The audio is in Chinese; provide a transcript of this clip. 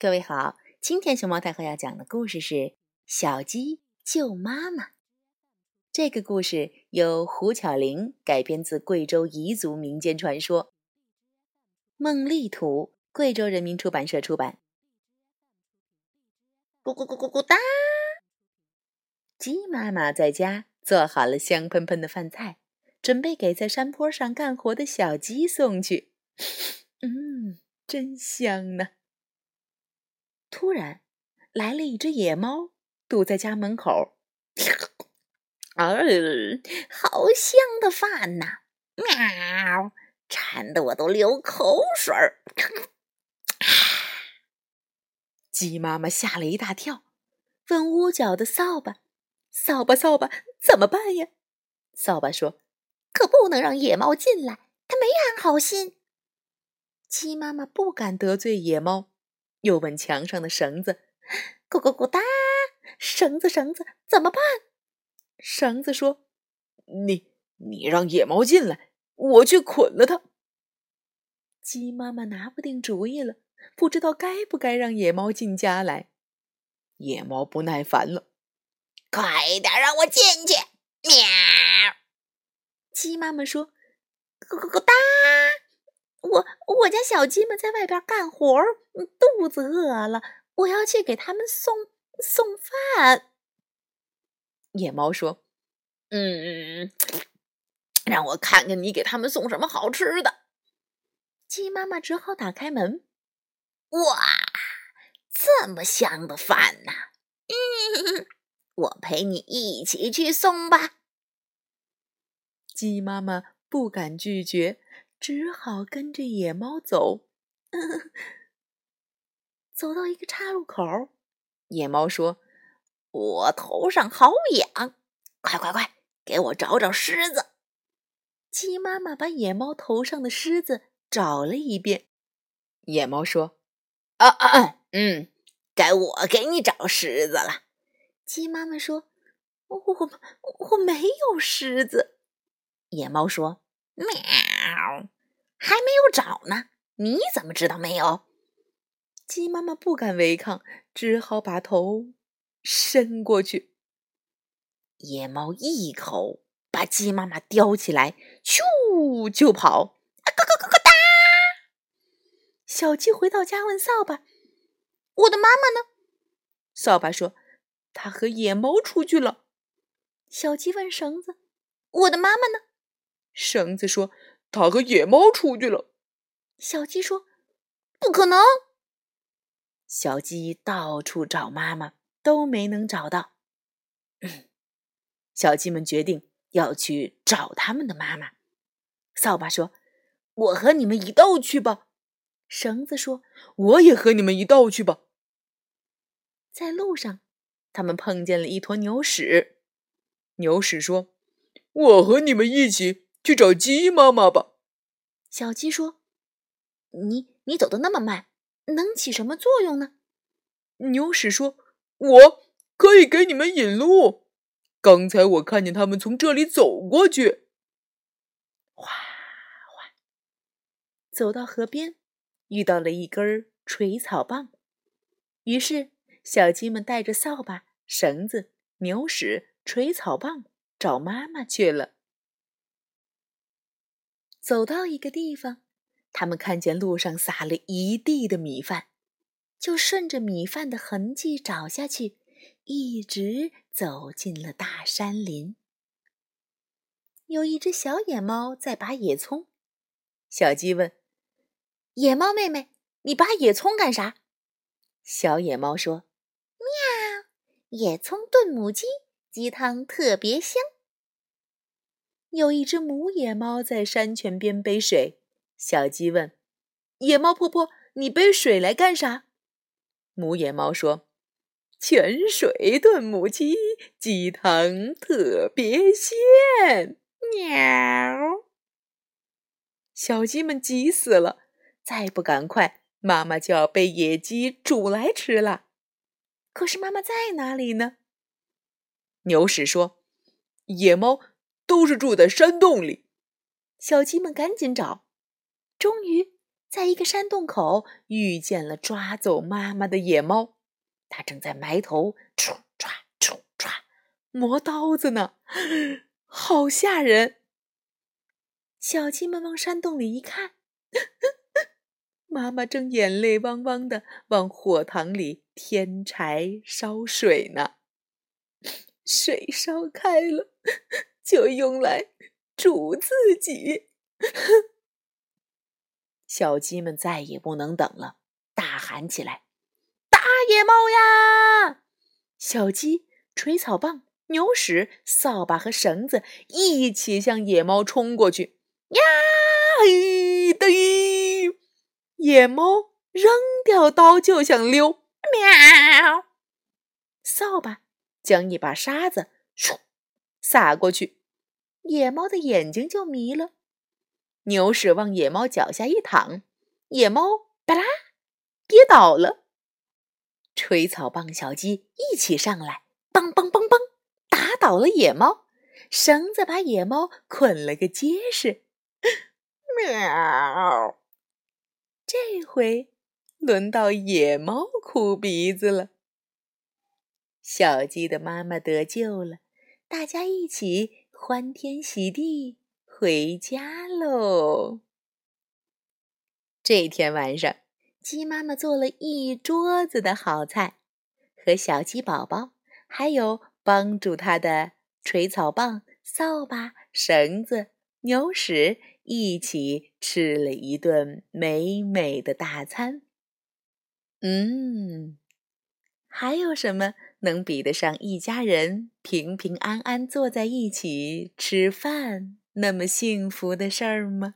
各位好，今天熊猫太后要讲的故事是《小鸡救妈妈》。这个故事由胡巧玲改编自贵州彝族民间传说，梦丽图，贵州人民出版社出版。咕咕咕咕咕哒！鸡妈妈在家做好了香喷喷的饭菜，准备给在山坡上干活的小鸡送去。嗯，真香呢。突然，来了一只野猫，堵在家门口。啊，好香的饭呐！喵，馋得我都流口水儿。鸡妈妈吓了一大跳，问屋角的扫把：“扫把，扫把，怎么办呀？”扫把说：“可不能让野猫进来，它没安好心。”鸡妈妈不敢得罪野猫。又问墙上的绳子：“咕咕咕哒，绳子绳子怎么办？”绳子说：“你你让野猫进来，我去捆了它。”鸡妈妈拿不定主意了，不知道该不该让野猫进家来。野猫不耐烦了：“快点让我进去！”喵。鸡妈妈说：“咕咕咕哒。”我我家小鸡们在外边干活，肚子饿了，我要去给他们送送饭。野猫说：“嗯，让我看看你给他们送什么好吃的。”鸡妈妈只好打开门。哇，这么香的饭呐！嗯，我陪你一起去送吧。鸡妈妈不敢拒绝。只好跟着野猫走，走到一个岔路口，野猫说：“我头上好痒，快快快，给我找找虱子。”鸡妈妈把野猫头上的虱子找了一遍，野猫说：“啊啊啊，嗯，该我给你找虱子了。”鸡妈妈说：“我我没有虱子。”野猫说：“喵。”还没有找呢，你怎么知道没有？鸡妈妈不敢违抗，只好把头伸过去。野猫一口把鸡妈妈叼起来，咻就跑。咯咯咯咯哒！小鸡回到家问扫把：“我的妈妈呢？”扫把说：“它和野猫出去了。”小鸡问绳子：“我的妈妈呢？”绳子说。他和野猫出去了。小鸡说：“不可能。”小鸡到处找妈妈，都没能找到。小鸡们决定要去找他们的妈妈。扫把说：“我和你们一道去吧。”绳子说：“我也和你们一道去吧。”在路上，他们碰见了一坨牛屎。牛屎说：“我和你们一起。”去找鸡妈妈吧。小鸡说：“你你走的那么慢，能起什么作用呢？”牛屎说：“我可以给你们引路。刚才我看见他们从这里走过去。”哗哗，走到河边，遇到了一根垂草棒。于是，小鸡们带着扫把、绳子、牛屎、垂草棒找妈妈去了。走到一个地方，他们看见路上撒了一地的米饭，就顺着米饭的痕迹找下去，一直走进了大山林。有一只小野猫在拔野葱，小鸡问：“野猫妹妹，你拔野葱干啥？”小野猫说：“喵，野葱炖母鸡，鸡汤特别香。”有一只母野猫在山泉边背水，小鸡问：“野猫婆婆，你背水来干啥？”母野猫说：“泉水炖母鸡，鸡汤特别鲜。”喵！小鸡们急死了，再不赶快，妈妈就要被野鸡煮来吃了。可是妈妈在哪里呢？牛屎说：“野猫。”都是住在山洞里，小鸡们赶紧找，终于在一个山洞口遇见了抓走妈妈的野猫，它正在埋头唰唰唰唰磨刀子呢，好吓人！小鸡们往山洞里一看，妈妈正眼泪汪汪的往火塘里添柴烧水呢。水烧开了，就用来煮自己。小鸡们再也不能等了，大喊起来：“大野猫呀！”小鸡、锤草棒、牛屎、扫把和绳子一起向野猫冲过去。呀嘿的！野猫扔掉刀就想溜。喵！扫把将一把沙子唰撒过去，野猫的眼睛就迷了。牛屎往野猫脚下一躺，野猫吧啦跌倒了。吹草棒小鸡一起上来，梆梆梆梆，打倒了野猫。绳子把野猫捆了个结实。喵！这回轮到野猫哭鼻子了。小鸡的妈妈得救了，大家一起欢天喜地。回家喽！这天晚上，鸡妈妈做了一桌子的好菜，和小鸡宝宝，还有帮助它的锤草棒、扫把、绳子、牛屎一起吃了一顿美美的大餐。嗯，还有什么能比得上一家人平平安安坐在一起吃饭？那么幸福的事儿吗？